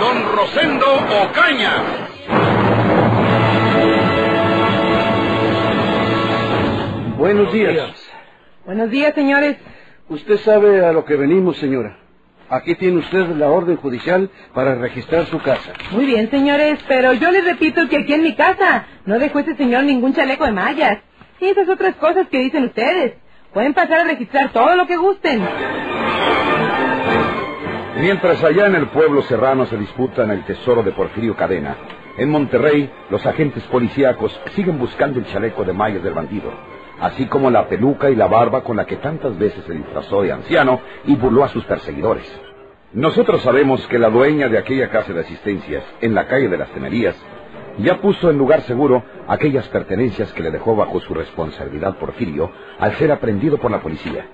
don Rosendo Ocaña. Buenos días. Buenos días, señores. Usted sabe a lo que venimos, señora. Aquí tiene usted la orden judicial para registrar su casa. Muy bien, señores, pero yo les repito que aquí en mi casa no dejó ese señor ningún chaleco de mallas. Y esas otras cosas que dicen ustedes. Pueden pasar a registrar todo lo que gusten. Mientras allá en el pueblo serrano se disputan el tesoro de Porfirio Cadena, en Monterrey los agentes policíacos siguen buscando el chaleco de mallas del bandido, así como la peluca y la barba con la que tantas veces se disfrazó de anciano y burló a sus perseguidores. Nosotros sabemos que la dueña de aquella casa de asistencias, en la calle de las Tenerías, ya puso en lugar seguro aquellas pertenencias que le dejó bajo su responsabilidad Porfirio al ser aprendido por la policía.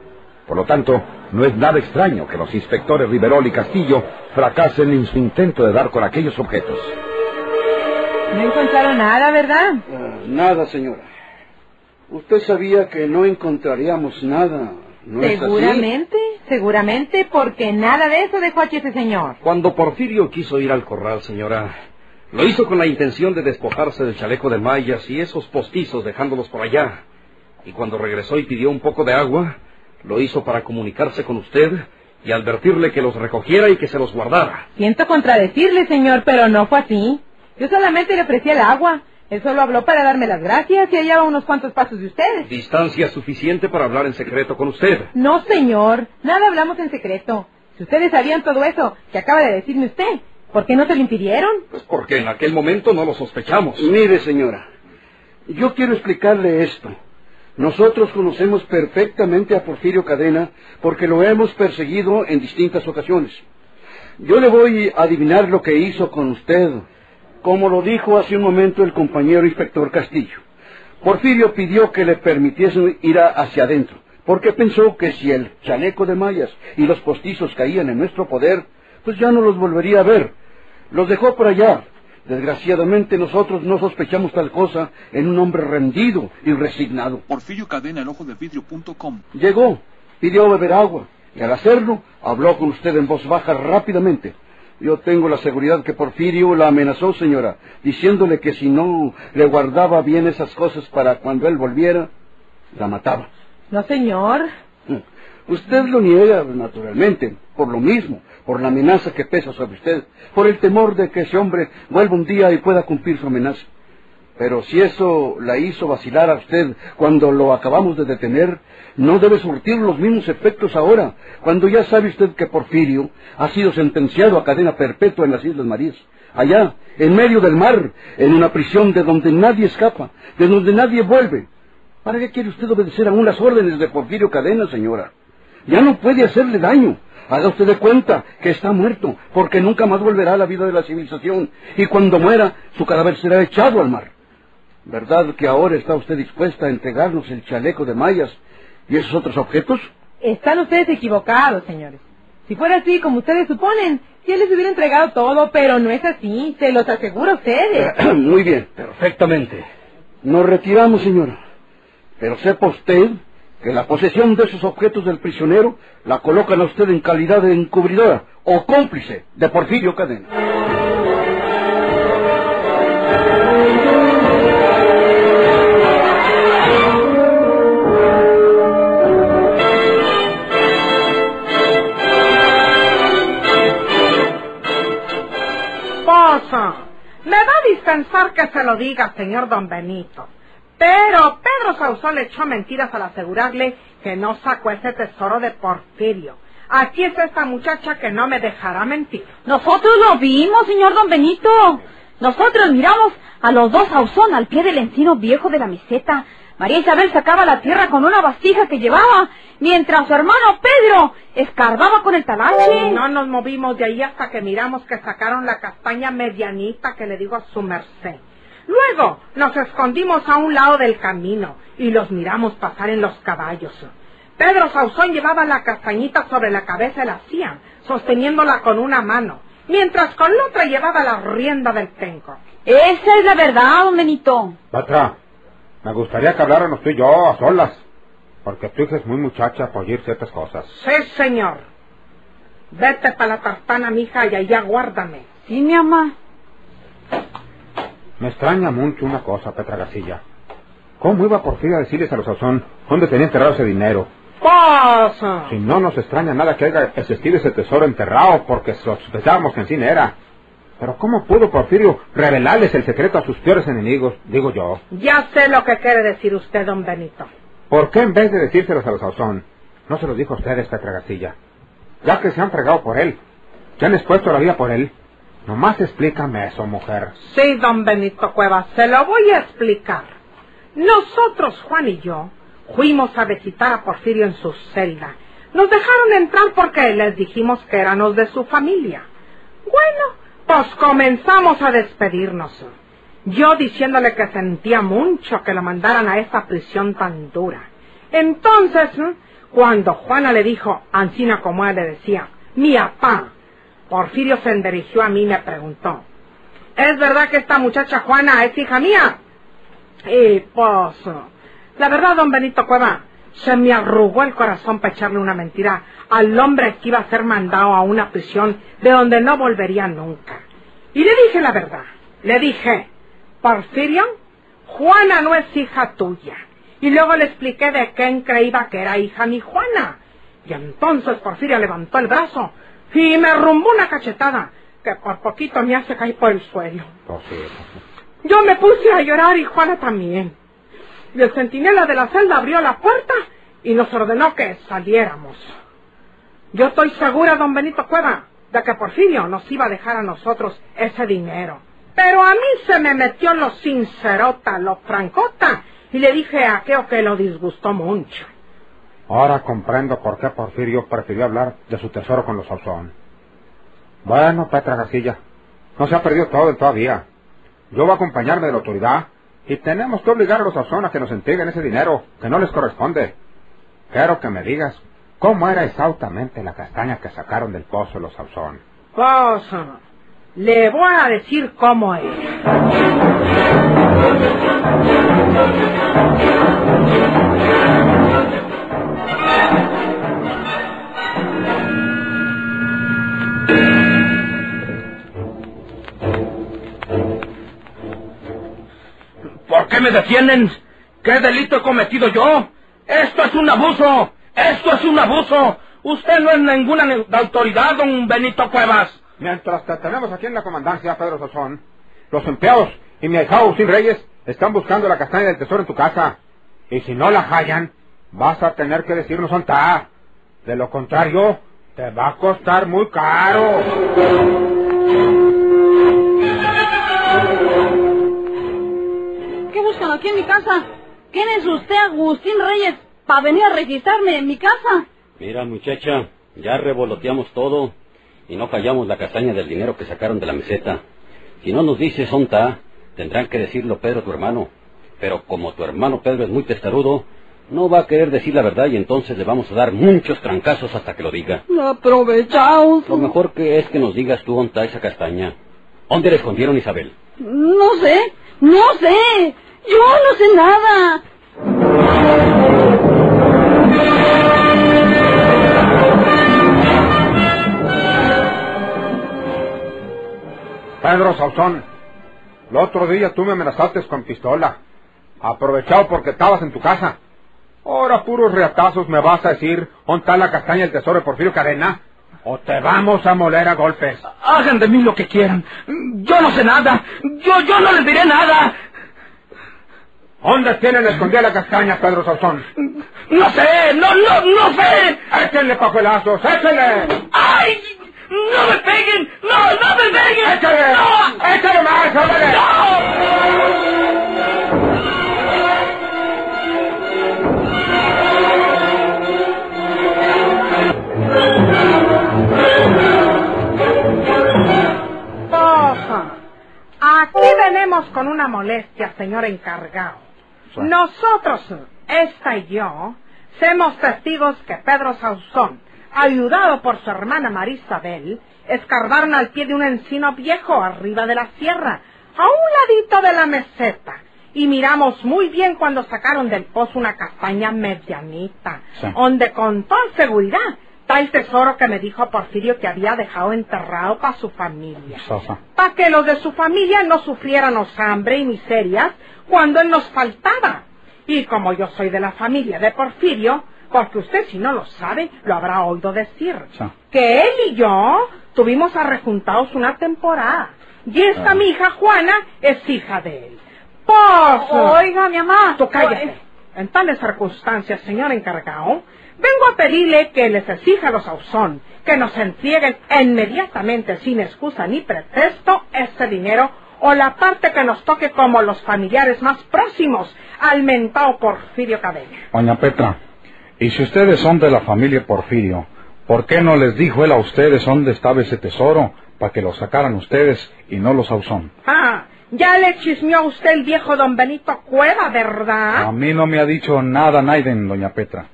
Por lo tanto, no es nada extraño que los inspectores Riverol y Castillo fracasen en su intento de dar con aquellos objetos. No encontraron nada, ¿verdad? Ah, nada, señora. Usted sabía que no encontraríamos nada. ¿No es así? seguramente, seguramente, porque nada de eso dejó aquí ese señor. Cuando Porfirio quiso ir al corral, señora, lo hizo con la intención de despojarse del chaleco de mallas y esos postizos dejándolos por allá. Y cuando regresó y pidió un poco de agua, lo hizo para comunicarse con usted y advertirle que los recogiera y que se los guardara. Siento contradecirle, señor, pero no fue así. Yo solamente le ofrecí el agua. Él solo habló para darme las gracias y hallaba unos cuantos pasos de ustedes. Distancia suficiente para hablar en secreto con usted. No, señor. Nada hablamos en secreto. Si ustedes sabían todo eso que acaba de decirme usted, ¿por qué no se lo impidieron? Pues porque en aquel momento no lo sospechamos. Mire, señora, yo quiero explicarle esto. Nosotros conocemos perfectamente a Porfirio Cadena porque lo hemos perseguido en distintas ocasiones. Yo le voy a adivinar lo que hizo con usted, como lo dijo hace un momento el compañero inspector Castillo. Porfirio pidió que le permitiesen ir hacia adentro, porque pensó que si el chaleco de mallas y los postizos caían en nuestro poder, pues ya no los volvería a ver. Los dejó por allá. Desgraciadamente nosotros no sospechamos tal cosa en un hombre rendido y resignado. Porfirio Cadena, el ojo de vidrio.com. Llegó, pidió beber agua, y al hacerlo, habló con usted en voz baja rápidamente. Yo tengo la seguridad que Porfirio la amenazó, señora, diciéndole que si no le guardaba bien esas cosas para cuando él volviera, la mataba. No, señor. Usted lo niega, naturalmente, por lo mismo, por la amenaza que pesa sobre usted, por el temor de que ese hombre vuelva un día y pueda cumplir su amenaza. Pero si eso la hizo vacilar a usted cuando lo acabamos de detener, no debe surtir los mismos efectos ahora, cuando ya sabe usted que Porfirio ha sido sentenciado a cadena perpetua en las Islas Marías, allá, en medio del mar, en una prisión de donde nadie escapa, de donde nadie vuelve. ¿Para qué quiere usted obedecer aún las órdenes de Porfirio Cadena, señora? Ya no puede hacerle daño. Haga usted de cuenta que está muerto, porque nunca más volverá a la vida de la civilización, y cuando muera, su cadáver será echado al mar. ¿Verdad que ahora está usted dispuesta a entregarnos el chaleco de mallas y esos otros objetos? Están ustedes equivocados, señores. Si fuera así, como ustedes suponen, ya les hubiera entregado todo, pero no es así, se los aseguro a ustedes. Muy bien. Perfectamente. Nos retiramos, señora. Pero sepa usted que la posesión de esos objetos del prisionero la colocan a usted en calidad de encubridora o cómplice de Porfirio Cadena. Me va a dispensar que se lo diga, señor don Benito. Pero Pedro Sauzón le echó mentiras al asegurarle que no sacó ese tesoro de Porfirio. Aquí está esta muchacha que no me dejará mentir. Nosotros lo vimos, señor don Benito. Nosotros miramos a los dos Ausón al pie del encino viejo de la meseta, María Isabel sacaba la tierra con una vasija que llevaba, mientras su hermano Pedro escarbaba con el talache. No nos movimos de ahí hasta que miramos que sacaron la castaña medianita que le digo a su merced. Luego nos escondimos a un lado del camino y los miramos pasar en los caballos. Pedro Sauzón llevaba la castañita sobre la cabeza de la silla, sosteniéndola con una mano, mientras con la otra llevaba la rienda del penco. Esa es la verdad, don Benito. Batra, me gustaría que habláramos tú y yo a solas, porque tu hija es muy muchacha para oír ciertas cosas. Sí, señor. Vete para la tartana, mija, y allá guárdame. Sí, mi mamá. Me extraña mucho una cosa, Petra Garcilla. ¿Cómo iba Porfirio a decirles a los Sauzón dónde tenía enterrado ese dinero? ¡Pasa! Si no nos extraña nada que haya existido ese tesoro enterrado, porque sospechábamos que en sí era. Pero ¿cómo pudo Porfirio revelarles el secreto a sus peores enemigos, digo yo? Ya sé lo que quiere decir usted, don Benito. ¿Por qué en vez de decírselos a los Sauzón, no se los dijo a ustedes, Petra Garcilla? Ya que se han fregado por él, que han expuesto la vida por él, nomás explícame eso, mujer. Sí, don Benito Cuevas, se lo voy a explicar. Nosotros, Juan y yo, fuimos a visitar a Porfirio en su celda. Nos dejaron entrar porque les dijimos que éramos de su familia. Bueno, pues comenzamos a despedirnos. Yo diciéndole que sentía mucho que lo mandaran a esa prisión tan dura. Entonces, cuando Juana le dijo, Ancina como él le decía, mi papá, Porfirio se dirigió a mí y me preguntó, ¿es verdad que esta muchacha Juana es hija mía? Y pues, la verdad, don Benito Cueva, se me arrugó el corazón para echarle una mentira al hombre que iba a ser mandado a una prisión de donde no volvería nunca. Y le dije la verdad. Le dije, Porfirio, Juana no es hija tuya. Y luego le expliqué de quién creía que era hija mi Juana. Y entonces Porfirio levantó el brazo y me rumbó una cachetada que por poquito me hace caer por el suelo. Yo me puse a llorar y Juana también. Y el centinela de la celda abrió la puerta y nos ordenó que saliéramos. Yo estoy segura, don Benito Cueva, de que Porfirio nos iba a dejar a nosotros ese dinero. Pero a mí se me metió lo sincerota, lo francota, y le dije a aquello que lo disgustó mucho. Ahora comprendo por qué Porfirio prefirió hablar de su tesoro con los Sauzón. Bueno, Petra Garcilla, no se ha perdido todo todavía. Yo voy a acompañarme de la autoridad y tenemos que obligar a los Sauzón a que nos entreguen ese dinero que no les corresponde. Quiero que me digas cómo era exactamente la castaña que sacaron del pozo los Sauzón. Pues, le voy a decir cómo es. Me detienen? ¿Qué delito he cometido yo? Esto es un abuso. Esto es un abuso. Usted no es ninguna autoridad, don Benito Cuevas. Mientras te tenemos aquí en la comandancia, Pedro Sazón, los empleados y mi ahijado Agustín Reyes están buscando la castaña del tesoro en tu casa. Y si no la hallan, vas a tener que decirnos está. De lo contrario, te va a costar muy caro. Aquí en mi casa? ¿Quién es usted, Agustín Reyes, para venir a registrarme en mi casa? Mira, muchacha, ya revoloteamos todo y no callamos la castaña del dinero que sacaron de la meseta. Si no nos dices está, tendrán que decirlo Pedro, tu hermano. Pero como tu hermano Pedro es muy testarudo, no va a querer decir la verdad y entonces le vamos a dar muchos trancazos hasta que lo diga. Aprovechaos. Lo mejor que es que nos digas tú está esa castaña. ¿Dónde la escondieron, Isabel? No sé, no sé. Yo no sé nada. Pedro Sauzón, el otro día tú me amenazaste con pistola. Aprovechado porque estabas en tu casa. Ahora puros reatazos me vas a decir está la castaña del tesoro de Porfirio Cadena. O te vamos a moler a golpes. Hagan de mí lo que quieran. Yo no sé nada. Yo, yo no les diré nada. ¿Dónde tienen escondida la castaña, Pedro Sauzón? No sé, no, no, no sé. Échenle pajuelazos, échenle. ¡Ay! ¡No me peguen! ¡No, no me peguen! ¡Échale! ¡No! ¡Échale más, órale! ¡No! Aquí venimos con una molestia, señor encargado. Nosotros, esta y yo, somos testigos que Pedro Sauzón, ayudado por su hermana Marisabel, escarbaron al pie de un encino viejo arriba de la sierra, a un ladito de la meseta. Y miramos muy bien cuando sacaron del pozo una castaña medianita, Sí. donde con toda seguridad está el tesoro que me dijo Porfirio que había dejado enterrado para su familia. Para que los de su familia no sufriéramos hambre y miserias cuando él nos faltaba. Y como yo soy de la familia de Porfirio, porque usted si no lo sabe, lo habrá oído decir, Sí. que él y yo tuvimos arrejuntados una temporada. Y esta Ah. mi hija Juana es hija de él. Pues... Oiga, mi mamá. Tú cállate. En tales circunstancias, señor encargado, vengo a pedirle que les exija a los Ausón que nos entreguen inmediatamente, sin excusa ni pretexto, ese dinero o la parte que nos toque como los familiares más próximos al mentado Porfirio Cadena. Doña Petra, y si ustedes son de la familia Porfirio, ¿por qué no les dijo él a ustedes dónde estaba ese tesoro para que lo sacaran ustedes y no los Ausón? Ah, ya le chismeó a usted el viejo don Benito Cueva, A ¿verdad? mí no me ha dicho nada Naiden, doña Petra.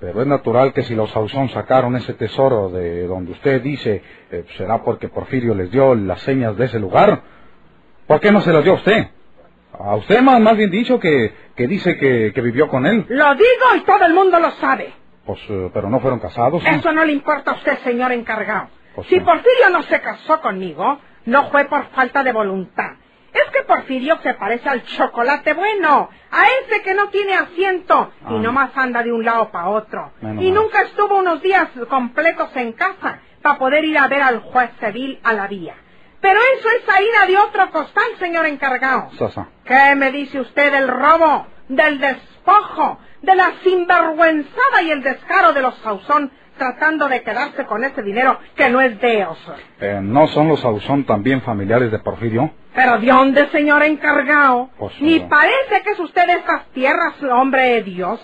Pero es natural que si los Ausón sacaron ese tesoro de donde usted dice, eh, será porque Porfirio les dio las señas de ese lugar. ¿Por qué no se las dio a usted? A usted más, más bien dicho que, que dice que, que vivió con él. Lo digo y todo el mundo lo sabe. Pues, eh, pero no fueron casados. ¿no? Eso no le importa a usted, señor encargado. Pues si. Porfirio no se casó conmigo, no fue por falta de voluntad. Es que Porfirio se parece al chocolate bueno, a ese que no tiene asiento y Ah. nomás anda de un lado para otro. Menos y nunca estuvo unos días completos en casa para poder ir a ver al juez civil a la vía. Pero eso es harina de otro costal, señor encargado. ¿Qué me dice usted del robo, del despojo, de la sinvergüenzada y el descaro de los Sauzón tratando de quedarse con ese dinero que no es de ellos? Eh, ¿No son los Ausón también familiares de Porfirio? Pero ¿de dónde, señor encargado? Pues, Ni eh, parece que es usted de estas tierras, hombre de Dios.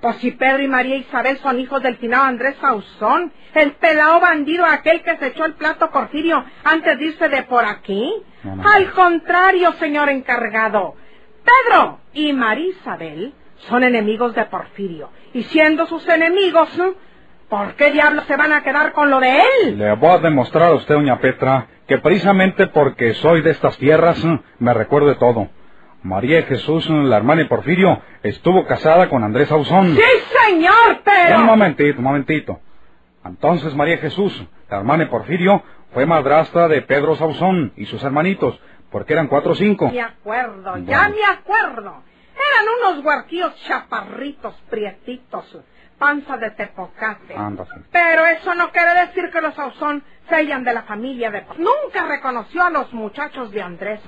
Pues si Pedro y María Isabel son hijos del finado Andrés Sauzón, el pelao bandido aquel que se echó el plato Porfirio antes de irse de por aquí. No, no. Al contrario, señor encargado. Pedro y María Isabel son enemigos de Porfirio. Y siendo sus enemigos. ¿por qué diablos se van a quedar con lo de él? Le voy a demostrar a usted, doña Petra, que precisamente porque soy de estas tierras, me recuerdo de todo. María Jesús, la hermana de Porfirio, estuvo casada con Andrés Ausón. Sí, señor, pero... Un momentito, un momentito. Entonces María Jesús, la hermana de Porfirio, fue madrastra de Pedro Sauzón y sus hermanitos, porque eran cuatro o cinco. Me acuerdo, ya me acuerdo. Eran unos huarquillos chaparritos, prietitos, panza de tepocate. Ándase. Pero eso no quiere decir que los Ausón sean de la familia de... Nunca reconoció a los muchachos de Andrés,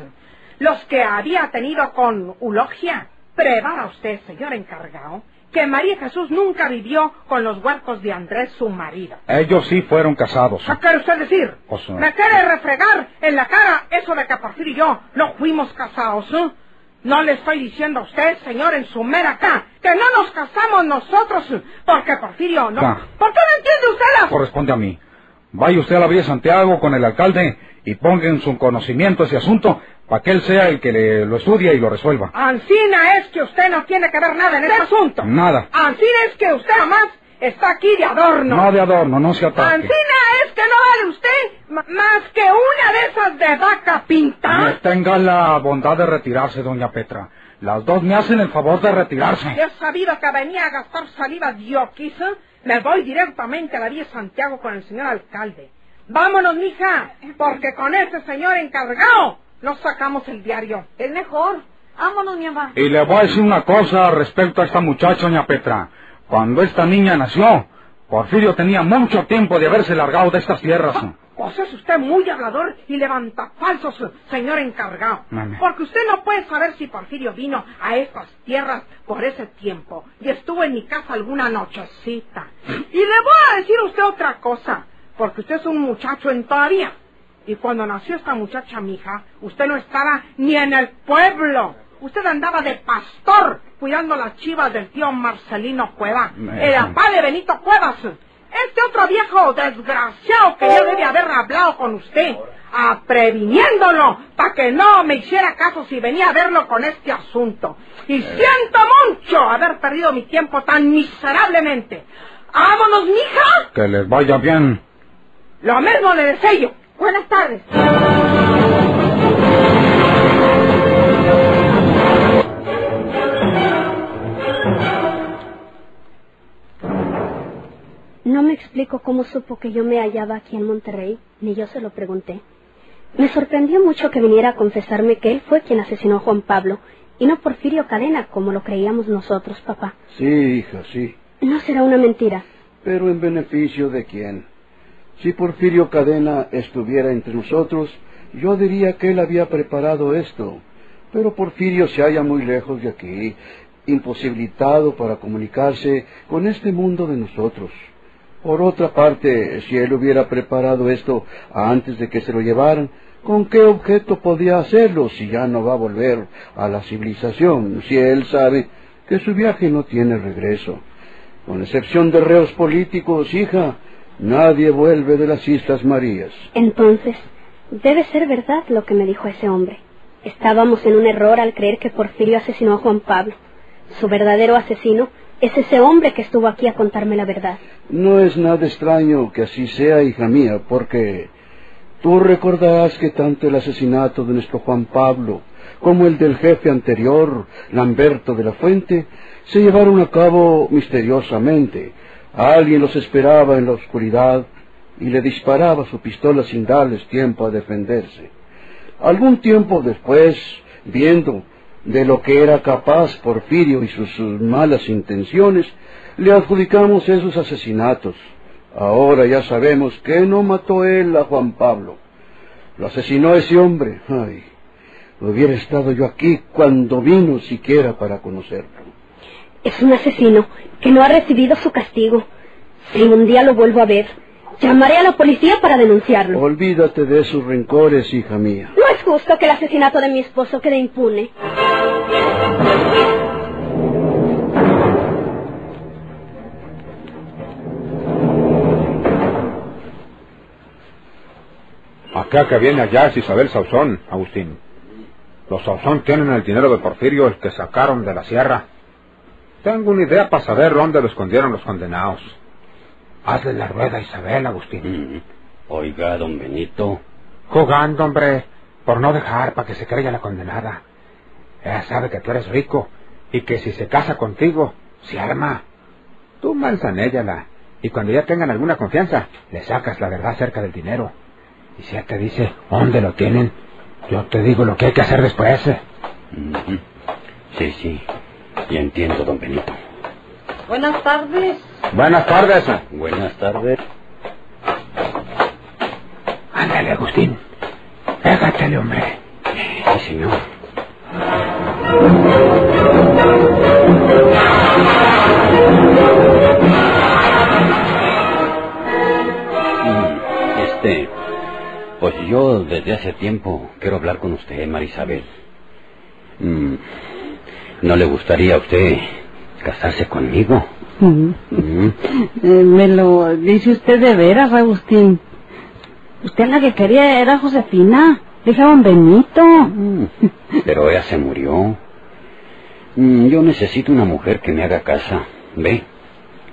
los que había tenido con Ulogia. Prepara usted, señor encargado, que María Jesús nunca vivió con los huercos de Andrés, su marido. Ellos sí fueron casados. ¿Qué quiere usted decir? Pues, eh, ¿Me quiere refregar en la cara eso de que Porfirio y yo no fuimos casados? eh? No le estoy diciendo a usted, señor, en su mera acá, que no nos casamos nosotros, porque Porfirio no. Ah. ¿Por qué no entiende usted la... Corresponde a mí. Vaya usted a la Villa Santiago con el alcalde y ponga en su conocimiento ese asunto para que él sea el que le- lo estudie y lo resuelva. Ancina es que usted no tiene que ver nada en este asunto. Nada. Ancina es que usted nomás está aquí de adorno. No de adorno, no se ataque. Ancina es que no vale usted más que una de esas de vaca pinta. Me tenga la bondad de retirarse, doña Petra. Las dos me hacen el favor de retirarse. He sabido que venía a gastar saliva dioquis. ¿eh? Me voy directamente a la vía Santiago con el señor alcalde. Vámonos, mija, porque con este señor encargado nos sacamos el diario. Es mejor. Vámonos, mi mamá. Y le voy a decir una cosa respecto a esta muchacha, doña Petra. Cuando esta niña nació, Porfirio tenía mucho tiempo de haberse largado de estas tierras. Pues es usted muy hablador y levanta falsos, señor encargado. Mame. Porque usted no puede saber si Porfirio vino a estas tierras por ese tiempo y estuvo en mi casa alguna nochecita. Y le voy a decir a usted otra cosa, porque usted es un muchacho en todavía. Y cuando nació esta muchacha, mija, usted no estaba ni en el pueblo. Usted andaba de pastor cuidando las chivas del tío Marcelino Cueva, el papá de Benito Cuevas. Este otro viejo desgraciado que ya debe haber hablado con usted. a previniéndolo para que no me hiciera caso si venía a verlo con este asunto. Y siento mucho haber perdido mi tiempo tan miserablemente. ¡Vámonos, mija! Que les vaya bien. Lo mismo le deseo yo. Buenas tardes. No me explico cómo supo que yo me hallaba aquí en Monterrey, ni yo se lo pregunté. Me sorprendió mucho que viniera a confesarme que él fue quien asesinó a Juan Pablo, y no Porfirio Cadena, como lo creíamos nosotros, papá. Sí, hija, sí. No será una mentira. Pero en beneficio de quién. Si Porfirio Cadena estuviera entre nosotros, yo diría que él había preparado esto. Pero Porfirio se halla muy lejos de aquí, imposibilitado para comunicarse con este mundo de nosotros. Por otra parte, si él hubiera preparado esto antes de que se lo llevaran, ¿con qué objeto podía hacerlo si ya no va a volver a la civilización? Si él sabe que su viaje no tiene regreso. Con excepción de reos políticos, hija, nadie vuelve de las Islas Marías. Entonces, debe ser verdad lo que me dijo ese hombre. Estábamos en un error al creer que Porfirio asesinó a Juan Pablo. Su verdadero asesino es ese hombre que estuvo aquí a contarme la verdad. No es nada extraño que así sea, hija mía, porque tú recordarás que tanto el asesinato de nuestro Juan Pablo como el del jefe anterior, Lamberto de la Fuente, se llevaron a cabo misteriosamente. Alguien los esperaba en la oscuridad y le disparaba su pistola sin darles tiempo a defenderse. Algún tiempo después, viendo de lo que era capaz Porfirio y sus, sus malas intenciones, le adjudicamos esos asesinatos. Ahora ya sabemos que no mató él a Juan Pablo. Lo asesinó ese hombre. Ay, hubiera estado yo aquí cuando vino siquiera para conocerlo. Es un asesino que no ha recibido su castigo. Si un día lo vuelvo a ver, llamaré a la policía para denunciarlo. Olvídate de esos rencores, hija mía. No es justo que el asesinato de mi esposo quede impune. Acá que viene allá es Isabel Sauzón, Agustín. Los Sauzón tienen el dinero de Porfirio, el que sacaron de la sierra. Tengo una idea para saber dónde lo escondieron los condenados. Hazle la rueda a Isabel, Agustín. Mm. Oiga, don Benito. Jugando, hombre, por no dejar para que se creyera la condenada. Ella sabe que tú eres rico y que si se casa contigo, se arma. Tú manzanélala y cuando ya tengan alguna confianza, le sacas la verdad acerca del dinero. Y si ella te dice dónde lo tienen, yo te digo lo que hay que hacer después. Ujú. Sí, sí. Ya entiendo, don Benito. Buenas tardes. Buenas tardes. Buenas tardes. Ándale, Agustín. Pégatele, hombre. Sí, señor. Mm, Este, pues yo desde hace tiempo quiero hablar con usted, Marisabel. Mm, ¿No le gustaría a usted casarse conmigo? Mm. Eh, me lo dice usted de veras, Agustín. Usted la que quería era Josefina. Dije a don Benito. Mm, Pero ella se murió. Mm, Yo necesito una mujer que me haga casa. ¿Ve?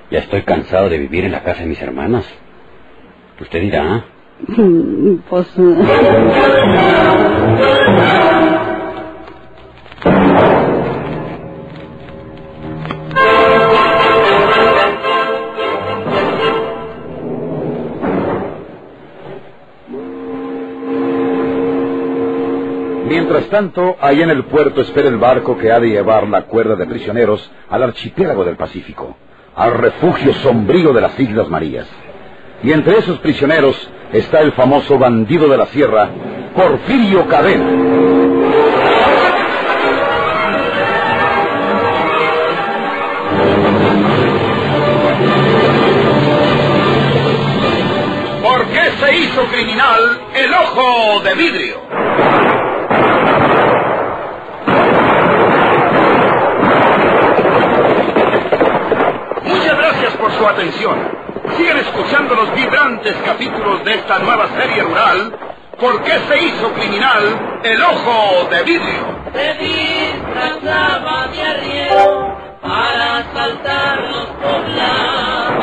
Ya estoy cansado de vivir en la casa de mis hermanas. Usted dirá. Pues... Mientras tanto, ahí en el puerto espera el barco que ha de llevar la cuerda de prisioneros al archipiélago del Pacífico, al refugio sombrío de las Islas Marías. Y entre esos prisioneros está el famoso bandido de la sierra, Porfirio Cadena. ¿Por qué se hizo criminal el ojo de vidrio? Muchas gracias por su atención. Sigan escuchando los vibrantes capítulos de esta nueva serie rural por qué se hizo criminal el ojo de vidrio. Se disfrazaba de arriero para asaltar los poblados.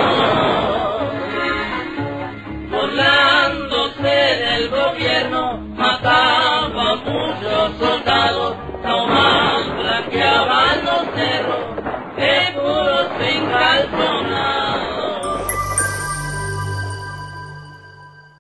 Burlándose del gobierno, mataba a muchos soldados,